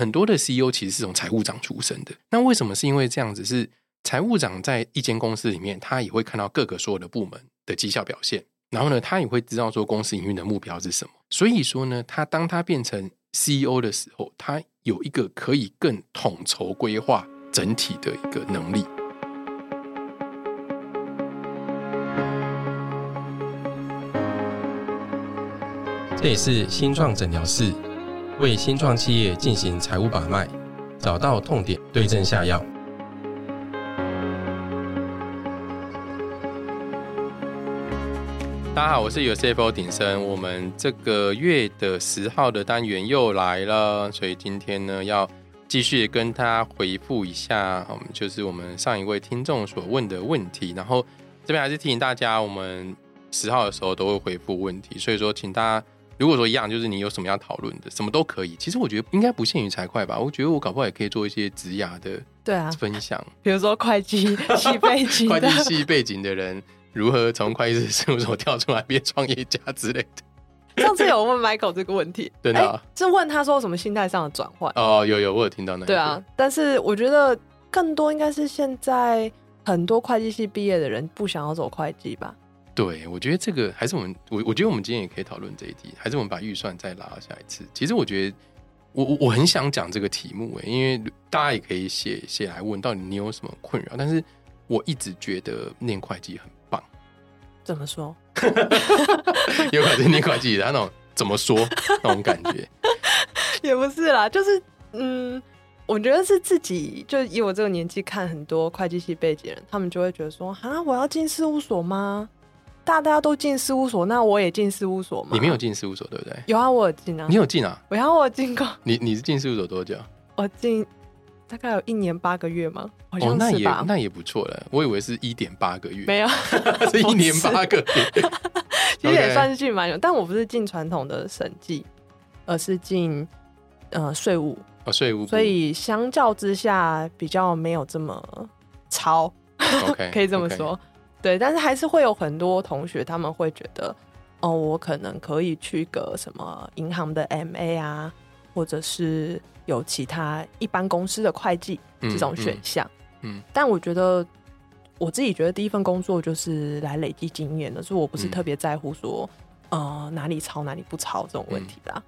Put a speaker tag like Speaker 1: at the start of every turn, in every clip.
Speaker 1: 很多的 CEO 其实是从财务长出身的。那为什么是因为这样子？是财务长在一间公司里面，他也会看到各个所有的部门的绩效表现，然后呢，他也会知道说公司营运的目标是什么。所以说呢，他当他变成 CEO 的时候，他有一个可以更统筹规划整体的一个能力。
Speaker 2: 这也是新创诊疗室，为新创企业进行财务把脉，找到痛点，对症下药。
Speaker 1: 大家好，我是有 CFO 鼎生。我们这个月的十号的单元又来了，所以今天呢要继续跟大家回复一下，嗯，就是我们上一位听众所问的问题。然后这边还是提醒大家，我们十号的时候都会回复问题，所以说请大家。如果说一样，就是你有什么要讨论的，什么都可以。其实我觉得应该不限于财会吧，我觉得我搞不好也可以做一些职涯的
Speaker 3: 对啊
Speaker 1: 分享，
Speaker 3: 比如说会计 系背景
Speaker 1: 会计系背景的人如何从会计师事务所跳出来变创业家之类的。
Speaker 3: 上次有问 Michael 这个问题，
Speaker 1: 真的，
Speaker 3: 是问他说什么心态上的转换？
Speaker 1: 哦，有有，我有听到那。
Speaker 3: 对啊，但是我觉得更多应该是现在很多会计系毕业的人不想要走会计吧。
Speaker 1: 对，我觉得这个还是我们，我我觉得我们今天也可以讨论这一题，还是我们把预算再拉下一次。其实我觉得，我我我很想讲这个题目诶，因为大家也可以写写来问，到底你有什么困扰？但是我一直觉得念会计很棒。
Speaker 3: 怎么说？
Speaker 1: 有可能念会计，的那种怎么说那种感觉？
Speaker 3: 也不是啦，就是嗯，我觉得是自己，就以我这个年纪看很多会计系背景人，他们就会觉得说，啊，我要进事务所吗？大家都进事务所，那我也进事务所吗？
Speaker 1: 你没有进事务所，对不对？
Speaker 3: 有啊，我有进啊。
Speaker 1: 你有进啊？
Speaker 3: 我有，我进过。
Speaker 1: 你你是进事务所多久？
Speaker 3: 我进大概有一年八个月吗？好像
Speaker 1: 那也那也不错了。我以为是一点八个月，
Speaker 3: 没有，
Speaker 1: 是一年八个月。
Speaker 3: 其实也算是进蛮久，但我不是进传统的审计，而是进呃税务
Speaker 1: 哦税务，
Speaker 3: 所以相较之下比较没有这么超，可以这么说。对，但是还是会有很多同学，他们会觉得，哦，我可能可以去个什么银行的 MA 啊，或者是有其他一般公司的会计这种选项。嗯，但我觉得我自己觉得第一份工作就是来累积经验的，所以我不是特别在乎说，呃，哪里抄哪里不抄这种问题啦。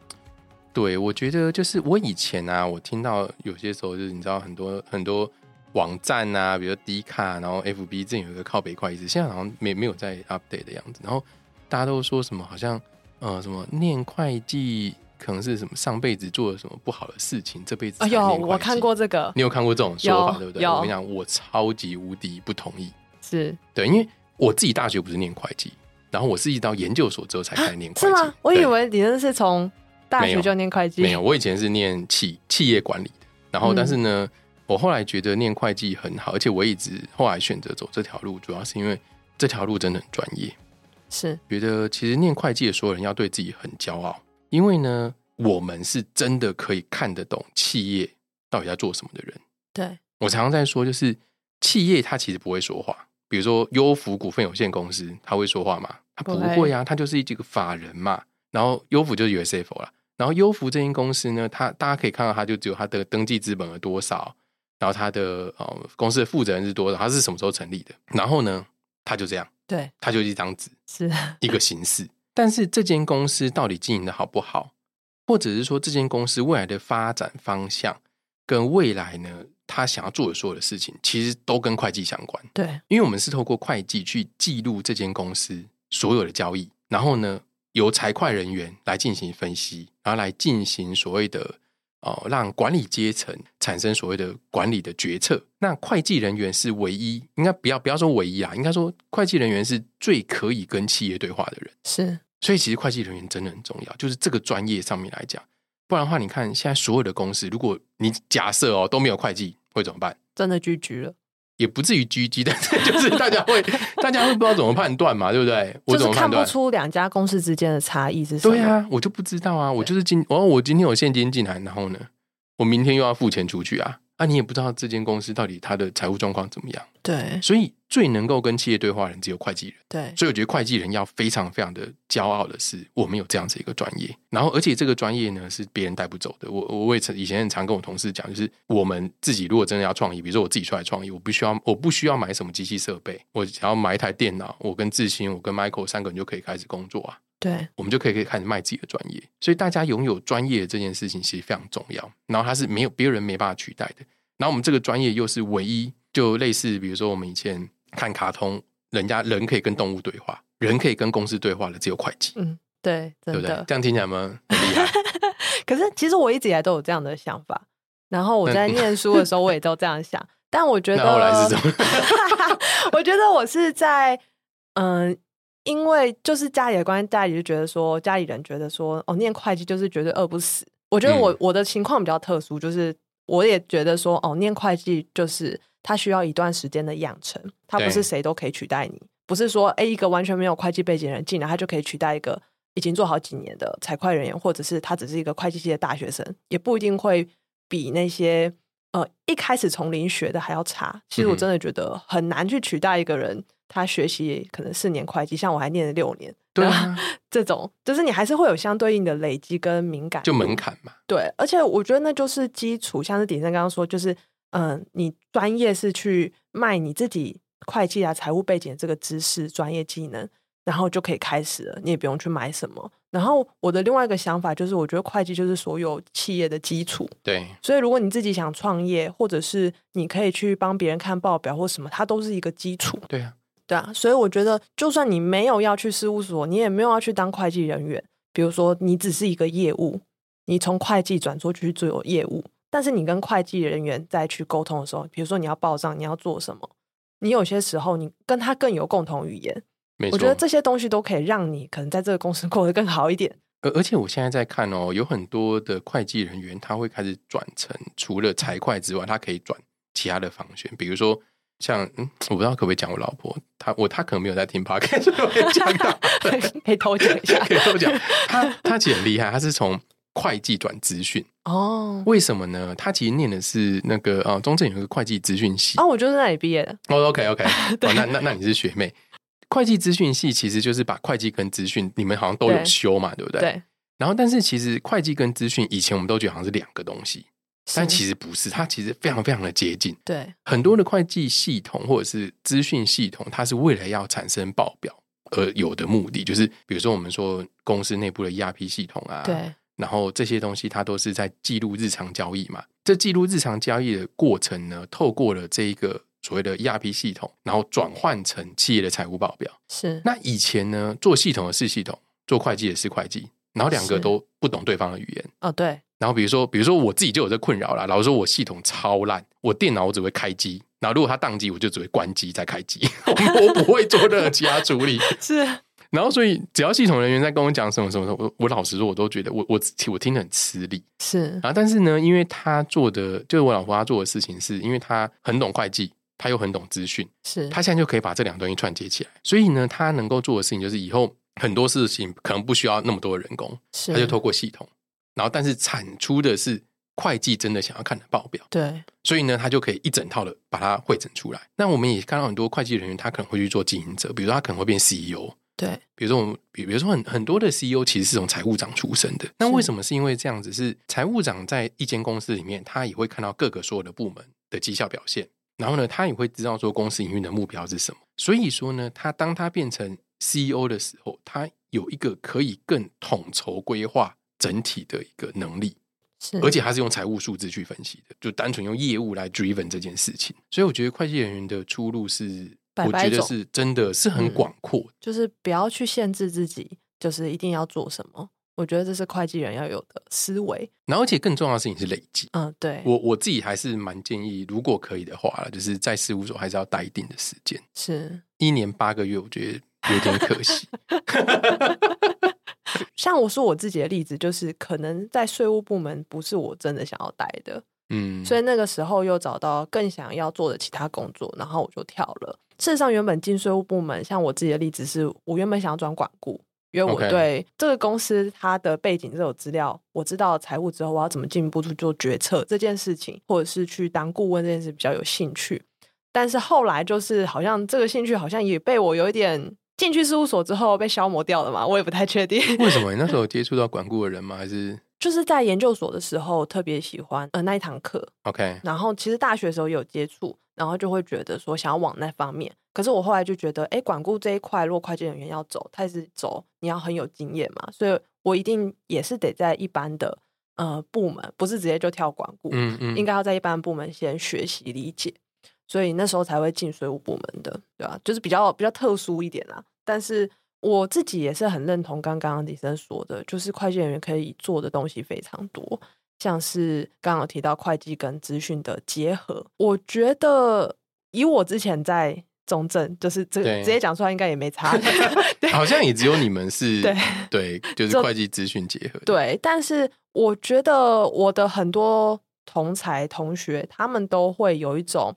Speaker 1: 对，我觉得就是我以前啊，我听到有些时候就是你知道很多很多。网站啊，比如迪卡，然后 F B 这有一个靠北会计，现在好像没没有在 update 的样子。然后大家都说什么，好像呃什么念会计可能是什么上辈子做了什么不好的事情，这辈子哎
Speaker 3: 呦，我看过这个，
Speaker 1: 你有看过这种说法对不对？我跟你讲，我超级无敌不同意。
Speaker 3: 是
Speaker 1: 对，因为我自己大学不是念会计，然后我是一到研究所之后才开始 念会计。
Speaker 3: 是吗？我以为你那是从大学就念会计，
Speaker 1: 没有，我以前是念企企业管理的，然后但是呢。我后来觉得念会计很好，而且我一直后来选择走这条路，主要是因为这条路真的很专业。
Speaker 3: 是
Speaker 1: 觉得其实念会计的所有人要对自己很骄傲，因为呢，我们是真的可以看得懂企业到底在做什么的人。
Speaker 3: 对
Speaker 1: 我常常在说，就是企业它其实不会说话。比如说优福股份有限公司，他会说话吗？他不会啊，他就是这个法人嘛。然后优福就是 USF 了。然后优福这间公司呢，它大家可以看到，它就只有它的登记资本额多少。然后他的呃公司的负责人是多少？他是什么时候成立的？然后呢，他就这样，
Speaker 3: 对，
Speaker 1: 他就一张纸，
Speaker 3: 是
Speaker 1: 一个形式。但是这间公司到底经营的好不好，或者是说这间公司未来的发展方向跟未来呢，他想要做的所有的事情，其实都跟会计相关。
Speaker 3: 对，
Speaker 1: 因为我们是透过会计去记录这间公司所有的交易，然后呢，由财会人员来进行分析，然后来进行所谓的。哦，让管理阶层产生所谓的管理的决策。那会计人员是唯一，应该不要不要说唯一啊，应该说会计人员是最可以跟企业对话的人。
Speaker 3: 是，
Speaker 1: 所以其实会计人员真的很重要，就是这个专业上面来讲。不然的话，你看现在所有的公司，如果你假设哦都没有会计，会怎么办？
Speaker 3: 真的拒绝了。
Speaker 1: 也不至于狙击，但是就是大家会，大家会不知道怎么判断嘛，对不对？我
Speaker 3: 就是看不出两家公司之间的差异是什
Speaker 1: 么。对啊，我就不知道啊，我就是今，哦，我今天有现金进来，然后呢，我明天又要付钱出去啊，啊，你也不知道这间公司到底它的财务状况怎么样。
Speaker 3: 对，
Speaker 1: 所以最能够跟企业对话的人只有会计人。
Speaker 3: 对，
Speaker 1: 所以我觉得会计人要非常非常的骄傲的是，我们有这样子一个专业。然后，而且这个专业呢是别人带不走的。我我也曾以前很常跟我同事讲，就是我们自己如果真的要创业，比如说我自己出来创业，我不需要我不需要买什么机器设备，我只要买一台电脑，我跟志新，我跟 Michael 三个人就可以开始工作啊。
Speaker 3: 对，
Speaker 1: 我们就可以可以开始卖自己的专业。所以大家拥有专业这件事情其实非常重要。然后它是没有别人没办法取代的。然后我们这个专业又是唯一，就类似比如说我们以前看卡通，人家人可以跟动物对话，人可以跟公司对话的只有会计。
Speaker 3: 嗯，对，
Speaker 1: 对不对？这样听起来吗？很厉害。
Speaker 3: 可是其实我一直以来都有这样的想法。然后我在念书的时候，我也都这样想。但我觉得
Speaker 1: 后来是什么？
Speaker 3: 我觉得我是在嗯。因为就是家里的关系，家里就觉得说，家里人觉得说，哦，念会计就是绝对饿不死。我觉得我我的情况比较特殊，就是我也觉得说，哦，念会计就是它需要一段时间的养成，它不是谁都可以取代你，不是说，哎，一个完全没有会计背景的人进来，他就可以取代一个已经做好几年的财会人员，或者是他只是一个会计系的大学生，也不一定会比那些呃一开始从零学的还要差。其实我真的觉得很难去取代一个人。他学习可能四年会计，像我还念了六年，
Speaker 1: 对啊，
Speaker 3: 这种就是你还是会有相对应的累积跟敏感，
Speaker 1: 就门槛嘛。
Speaker 3: 对，而且我觉得那就是基础，像是鼎生刚刚说，就是嗯，你专业是去卖你自己会计啊、财务背景这个知识、专业技能，然后就可以开始了，你也不用去买什么。然后我的另外一个想法就是，我觉得会计就是所有企业的基础。
Speaker 1: 对，
Speaker 3: 所以如果你自己想创业，或者是你可以去帮别人看报表或什么，它都是一个基础。
Speaker 1: 对啊。
Speaker 3: 对啊，所以我觉得，就算你没有要去事务所，你也没有要去当会计人员。比如说，你只是一个业务，你从会计转出去做业务，但是你跟会计人员再去沟通的时候，比如说你要报账，你要做什么，你有些时候你跟他更有共同语言。我觉得这些东西都可以让你可能在这个公司 过得更好一点。
Speaker 1: 而而且我现在在看哦，有很多的会计人员他会开始转成除了财会之外，他可以转其他的方选，比如说。像嗯，我不知道可不可以讲我老婆，她我她可能没有在听 podcast，所以我 可以讲到，
Speaker 3: 可以偷讲一下，
Speaker 1: 可以偷讲。她她其实很厉害，她是从会计转资讯
Speaker 3: 哦。
Speaker 1: 为什么呢？他其实念的是那个啊，中正有个会计资讯系
Speaker 3: 哦，我就是那里毕业的。
Speaker 1: 哦，OK OK，那那那你是学妹。会计资讯系其实就是把会计跟资讯，你们好像都有修嘛，对不对？
Speaker 3: 对。
Speaker 1: 然后，但是其实会计跟资讯以前我们都觉得好像是两个东西。但其实不是，它其实非常非常的接近。
Speaker 3: 对，
Speaker 1: 很多的会计系统或者是资讯系统，它是为了要产生报表而有的目的，就是比如说我们说公司内部的 ERP 系统啊，
Speaker 3: 对，
Speaker 1: 然后这些东西它都是在记录日常交易嘛。这记录日常交易的过程呢，透过了这一个所谓的 ERP 系统，然后转换成企业的财务报表。
Speaker 3: 是，
Speaker 1: 那以前呢，做系统的是系统，做会计的是会计，然后两个都不懂对方的语言。
Speaker 3: 哦，对。
Speaker 1: 然后比如说，比如说我自己就有这困扰啦。老实说，我系统超烂，我电脑我只会开机，然后如果它宕机，我就只会关机再开机，我不会做任何其他处理。
Speaker 3: 是，
Speaker 1: 然后所以只要系统人员在跟我讲什么什么，我我老实说，我都觉得我我我听得很吃力。
Speaker 3: 是
Speaker 1: 啊，但是呢，因为他做的就是我老婆她做的事情，是因为他很懂会计，他又很懂资讯，
Speaker 3: 是
Speaker 1: 他现在就可以把这两东西串接起来。所以呢，他能够做的事情就是以后很多事情可能不需要那么多的人工，他就透过系统。然后，但是产出的是会计真的想要看的报表，
Speaker 3: 对，
Speaker 1: 所以呢，他就可以一整套的把它汇整出来。那我们也看到很多会计人员，他可能会去做经营者，比如说他可能会变 CEO，
Speaker 3: 对，
Speaker 1: 比如说我们，比比如说很很多的 CEO 其实是从财务长出身的。那为什么是因为这样子？是财务长在一间公司里面，他也会看到各个所有的部门的绩效表现，然后呢，他也会知道说公司营运的目标是什么。所以说呢，他当他变成 CEO 的时候，他有一个可以更统筹规划。整体的一个能力，
Speaker 3: 是
Speaker 1: 而且他是用财务数字去分析的，就单纯用业务来 driven 这件事情。所以我觉得会计人员的出路是，我觉得是真的是很广阔，
Speaker 3: 就是不要去限制自己，就是一定要做什么。我觉得这是会计人要有的思维。
Speaker 1: 然后，而且更重要的事情是累积。
Speaker 3: 嗯，对
Speaker 1: 我我自己还是蛮建议，如果可以的话，就是在事务所还是要待一定的时间，
Speaker 3: 是
Speaker 1: 一年八个月，我觉得有点可惜。
Speaker 3: 像我说我自己的例子，就是可能在税务部门不是我真的想要待的，
Speaker 1: 嗯，
Speaker 3: 所以那个时候又找到更想要做的其他工作，然后我就跳了。事实上，原本进税务部门，像我自己的例子是，我原本想要转管顾，因为我对这个公司它的背景这种资料，我知道财务之后我要怎么进一步去做决策这件事情，或者是去当顾问这件事比较有兴趣。但是后来就是好像这个兴趣好像也被我有一点进去事务所之后被消磨掉了嘛，我也不太确定。
Speaker 1: 为什么？你那时候 接触到管顾的人吗？还是
Speaker 3: 就是在研究所的时候特别喜欢呃那一堂课
Speaker 1: ？OK，
Speaker 3: 然后其实大学的时候有接触，然后就会觉得说想要往那方面。可是我后来就觉得，哎，管顾这一块，如果会计人员要走，他是走你要很有经验嘛，所以我一定也是得在一般的呃部门，不是直接就跳管顾，嗯嗯，应该要在一般部门先学习理解，所以那时候才会进税务部门的，对吧？就是比较比较特殊一点啦。但是我自己也是很认同刚刚李生说的，就是会计人员可以做的东西非常多，像是刚刚提到会计跟资讯的结合，我觉得以我之前在。中正就是这直接讲出来应该也没差，
Speaker 1: 好像也只有你们是，对对，就是会计资讯结合。
Speaker 3: 对，但是我觉得我的很多同才同学，他们都会有一种，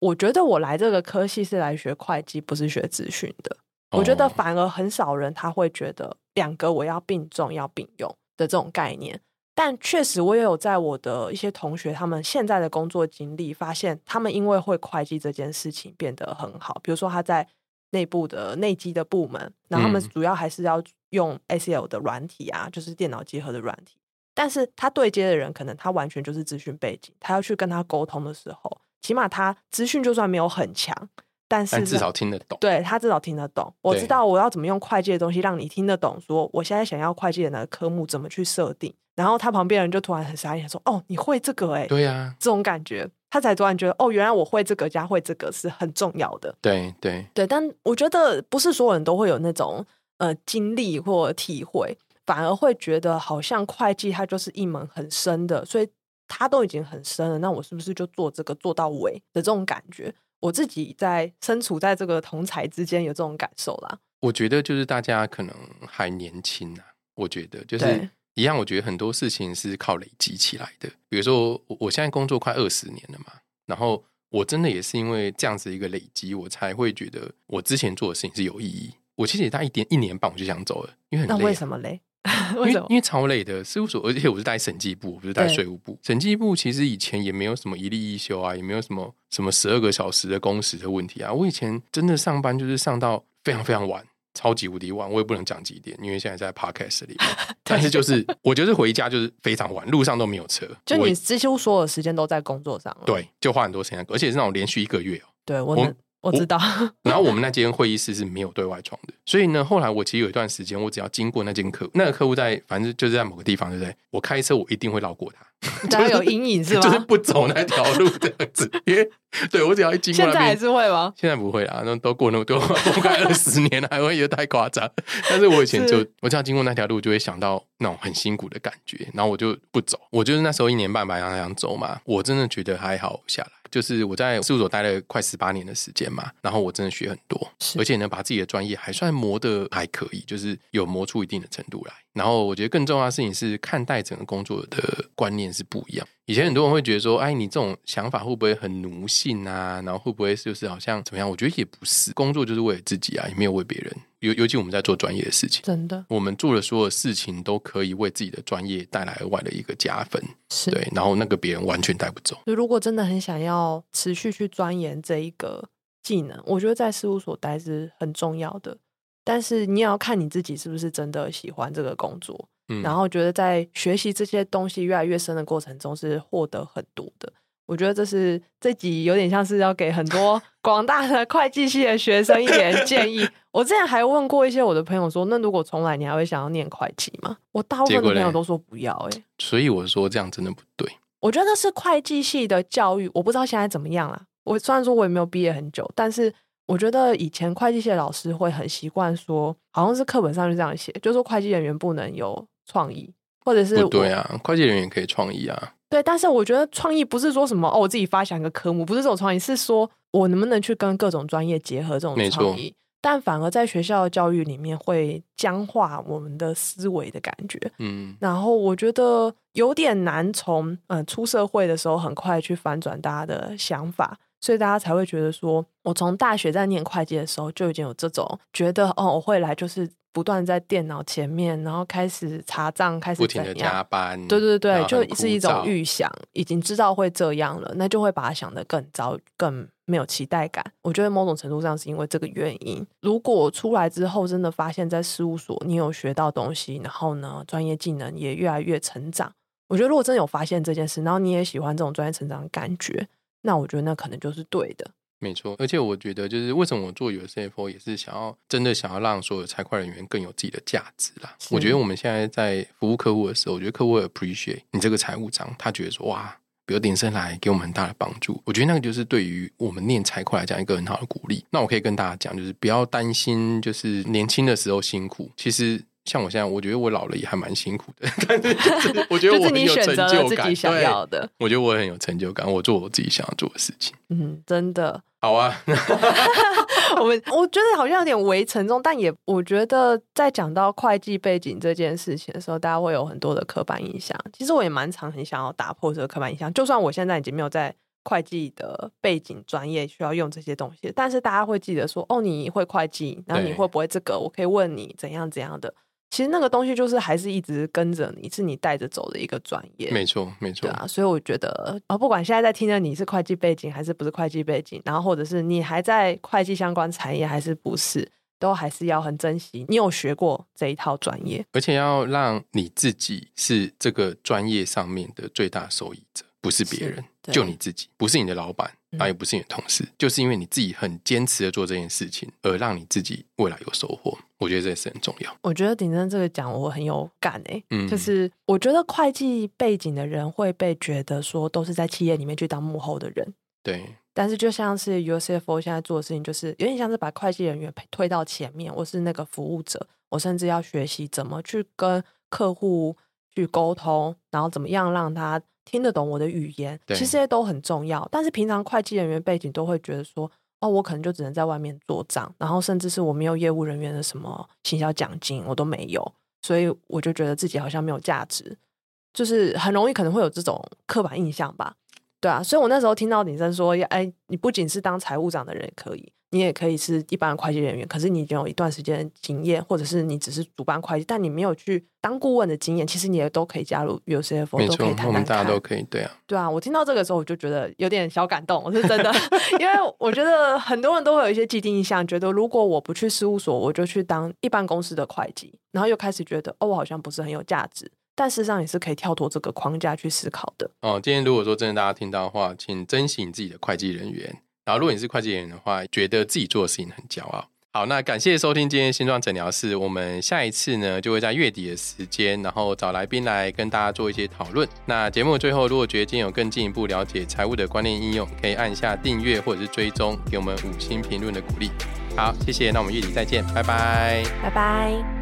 Speaker 3: 我觉得我来这个科系是来学会计，不是学资讯的。我觉得反而很少人他会觉得两个我要并重要并用的这种概念。但确实，我也有在我的一些同学他们现在的工作经历，发现他们因为会会计这件事情变得很好。比如说他在内部的内机的部门，然后他们主要还是要用 ACL 的软体啊，就是电脑结合的软体。但是他对接的人可能他完全就是资讯背景，他要去跟他沟通的时候，起码他资讯就算没有很强，但是
Speaker 1: 至少听得懂。
Speaker 3: 对他至少听得懂。我知道我要怎么用会计的东西让你听得懂，说我现在想要会计的那个科目怎么去设定。然后他旁边人就突然很傻眼，说：“哦，你会这个？哎，
Speaker 1: 对呀，
Speaker 3: 这种感觉，他才突然觉得，哦，原来我会这个加会这个是很重要的。
Speaker 1: 对对
Speaker 3: 对，但我觉得不是所有人都会有那种呃经历或体会，反而会觉得好像会计它就是一门很深的，所以它都已经很深了，那我是不是就做这个做到尾的这种感觉？我自己在身处在这个同才之间有这种感受啦。
Speaker 1: 我觉得就是大家可能还年轻啊，我觉得就是。一样，我觉得很多事情是靠累积起来的。比如说，我我现在工作快二十年了嘛，然后我真的也是因为这样子一个累积，我才会觉得我之前做的事情是有意义。我其实也大一点一年半我就想走了，因为很累。
Speaker 3: 那为什么累？
Speaker 1: 因为因为超累的事务所，而且我是带审计部，不是带税务部。审计部其实以前也没有什么一例一休啊，也没有什么什么十二个小时的工时的问题啊。我以前真的上班就是上到非常非常晚。超级无敌晚，我也不能讲几点，因为现在在 podcast 里面。但是就是，我就是回家就是非常晚，路上都没有车。
Speaker 3: 就你几乎所有时间都在工作上。
Speaker 1: 对，就花很多时间，而且是那种连续一个月哦。
Speaker 3: 对我。我我知道，
Speaker 1: 然后我们那间会议室是没有对外窗的，所以呢，后来我其实有一段时间，我只要经过那间客，那个客户在，反正就是在某个地方，对不对？我开车我一定会绕过他，
Speaker 3: 大家有阴影是吗？
Speaker 1: 就是不走那条路这样子，因为对我只要一经过，
Speaker 3: 现在还是会吗？
Speaker 1: 现在不会啦，那都过那么多，过快二十年了，还会觉得太夸张。但是我以前就，我只要经过那条路，就会想到那种很辛苦的感觉，然后我就不走。我就是那时候一年半百那样走嘛，我真的觉得还好下来。就是我在事务所待了快十八年的时间嘛，然后我真的学很多，而且呢，把自己的专业还算磨得还可以，就是有磨出一定的程度来。然后我觉得更重要的事情是看待整个工作的观念是不一样。以前很多人会觉得说，哎，你这种想法会不会很奴性啊？然后会不会就是好像怎么样？我觉得也不是，工作就是为了自己啊，也没有为别人。尤尤其我们在做专业的事情，
Speaker 3: 真的，
Speaker 1: 我们做的所有事情都可以为自己的专业带来额外的一个加分，
Speaker 3: 是
Speaker 1: 对。然后那个别人完全带不走。
Speaker 3: 如果真的很想要持续去钻研这一个技能，我觉得在事务所待是很重要的。但是你也要看你自己是不是真的喜欢这个工作，嗯，然后觉得在学习这些东西越来越深的过程中是获得很多的。我觉得这是这集有点像是要给很多 广大的会计系的学生一点建议。我之前还问过一些我的朋友说，那如果重来，你还会想要念会计吗？我大部分的朋友都说不要。哎，
Speaker 1: 所以我说这样真的不对。
Speaker 3: 我觉得是会计系的教育，我不知道现在怎么样啦。我虽然说我也没有毕业很久，但是我觉得以前会计系的老师会很习惯说，好像是课本上就这样写，就说会计人员不能有创意，或者是
Speaker 1: 对啊，会计人员可以创意啊。
Speaker 3: 对，但是我觉得创意不是说什么哦，我自己发想一个科目，不是这种创意，是说我能不能去跟各种专业结合这种创意。但反而在学校的教育里面会僵化我们的思维的感觉。嗯，然后我觉得有点难从嗯出社会的时候很快去反转大家的想法，所以大家才会觉得说，我从大学在念会计的时候就已经有这种觉得哦，我会来就是。不断在电脑前面，然后开始查账，开始
Speaker 1: 不停的加班。
Speaker 3: 对对对，就是一种预想，已经知道会这样了，那就会把它想得更糟、更没有期待感。我觉得某种程度上是因为这个原因。如果出来之后真的发现，在事务所你有学到东西，然后呢，专业技能也越来越成长。我觉得如果真的有发现这件事，然后你也喜欢这种专业成长的感觉，那我觉得那可能就是对的。
Speaker 1: 没错，而且我觉得就是为什么我做有 CFO 也是想要真的想要让所有财会人员更有自己的价值啦。我觉得我们现在在服务客户的时候，我觉得客户会 appreciate 你这个财务长，他觉得说哇。比如鼎盛来给我们很大的帮助，我觉得那个就是对于我们念财会来讲一个很好的鼓励。那我可以跟大家讲，就是不要担心，就是年轻的时候辛苦。其实像我现在，我觉得我老了也还蛮辛苦的，但 是我觉得我很有成就感。
Speaker 3: 的，
Speaker 1: 我觉得我很有成就感，我做我自己想要做的事情。
Speaker 3: 嗯，真的。
Speaker 1: 好啊，
Speaker 3: 我们我觉得好像有点微沉重，但也我觉得在讲到会计背景这件事情的时候，大家会有很多的刻板印象。其实我也蛮常很想要打破这个刻板印象，就算我现在已经没有在会计的背景专业需要用这些东西，但是大家会记得说，哦，你会会计，然后你会不会这个？我可以问你怎样怎样的。其实那个东西就是还是一直跟着你，是你带着走的一个专业。
Speaker 1: 没错，没错。
Speaker 3: 对啊，所以我觉得啊，不管现在在听的你是会计背景还是不是会计背景，然后或者是你还在会计相关产业还是不是，都还是要很珍惜你有学过这一套专业，
Speaker 1: 而且要让你自己是这个专业上面的最大受益者。不是别人，就你自己，不是你的老板，啊，也不是你的同事，就是因为你自己很坚持的做这件事情，而让你自己未来有收获。我觉得这也是很重要。
Speaker 3: 我觉得顶真这个讲我很有感诶，嗯，就是我觉得会计背景的人会被觉得说都是在企业里面去当幕后的人，
Speaker 1: 对。
Speaker 3: 但是就像是 UCFO 现在做的事情，就是有点像是把会计人员推到前面，我是那个服务者，我甚至要学习怎么去跟客户去沟通，然后怎么样让他。听得懂我的语言，其实这些都很重要。但是平常会计人员背景都会觉得说，哦，我可能就只能在外面做账，然后甚至是我没有业务人员的什么行销奖金，我都没有，所以我就觉得自己好像没有价值，就是很容易可能会有这种刻板印象吧。对啊，所以我那时候听到李生说，哎，你不仅是当财务长的人也可以。你也可以是一般的会计人员，可是你已经有一段时间的经验，或者是你只是主办会计，但你没有去当顾问的经验，其实你也都可以加入可以谈谈
Speaker 1: 我们大家都可以，对啊，
Speaker 3: 对啊。我听到这个时候，我就觉得有点小感动，我是真的，因为我觉得很多人都会有一些既定印象，觉得如果我不去事务所，我就去当一般公司的会计，然后又开始觉得哦，我好像不是很有价值。但事实上也是可以跳脱这个框架去思考的。
Speaker 1: 哦，今天如果说真的大家听到的话，请珍惜你自己的会计人员。然后，如果你是会计人员的话，觉得自己做的事情很骄傲。好，那感谢收听今天新状诊疗室。我们下一次呢，就会在月底的时间，然后找来宾来跟大家做一些讨论。那节目最后，如果觉得今天有更进一步了解财务的观念应用，可以按下订阅或者是追踪，给我们五星评论的鼓励。好，谢谢。那我们月底再见，拜拜，
Speaker 3: 拜拜。